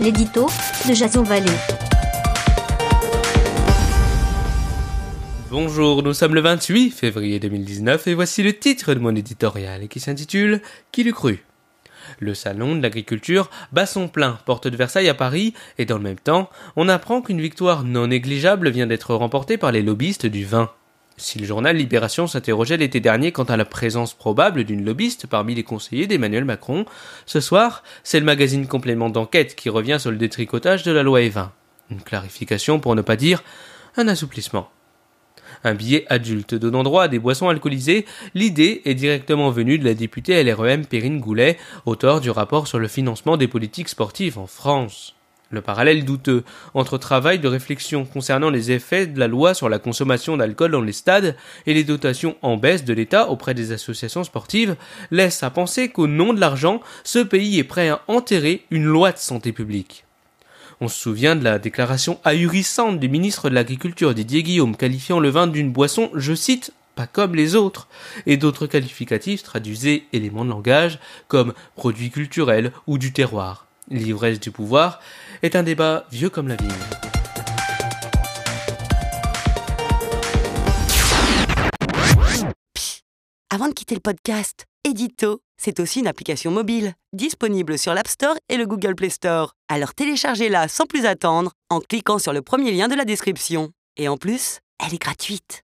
l'édito de Jason Vallée. Bonjour, nous sommes le 28 février 2019 et voici le titre de mon éditorial qui s'intitule Qui l'eût cru? Le salon de l'agriculture bat son plein, porte de Versailles à Paris, et dans le même temps, on apprend qu'une victoire non négligeable vient d'être remportée par les lobbyistes du vin. Si le journal Libération s'interrogeait l'été dernier quant à la présence probable d'une lobbyiste parmi les conseillers d'Emmanuel Macron, ce soir, c'est le magazine complément d'enquête qui revient sur le détricotage de la loi E20. Une clarification pour ne pas dire un assouplissement. Un billet adulte donnant droit à des boissons alcoolisées, l'idée est directement venue de la députée LREM Perrine Goulet, auteur du rapport sur le financement des politiques sportives en France. Le parallèle douteux entre travail de réflexion concernant les effets de la loi sur la consommation d'alcool dans les stades et les dotations en baisse de l'État auprès des associations sportives laisse à penser qu'au nom de l'argent, ce pays est prêt à enterrer une loi de santé publique. On se souvient de la déclaration ahurissante du ministre de l'Agriculture Didier Guillaume qualifiant le vin d'une boisson, je cite, pas comme les autres, et d'autres qualificatifs traduisaient éléments de langage comme produit culturel ou du terroir l'ivresse du pouvoir, est un débat vieux comme la vigne. Avant de quitter le podcast, Edito, c'est aussi une application mobile, disponible sur l'App Store et le Google Play Store. Alors téléchargez-la sans plus attendre en cliquant sur le premier lien de la description. Et en plus, elle est gratuite.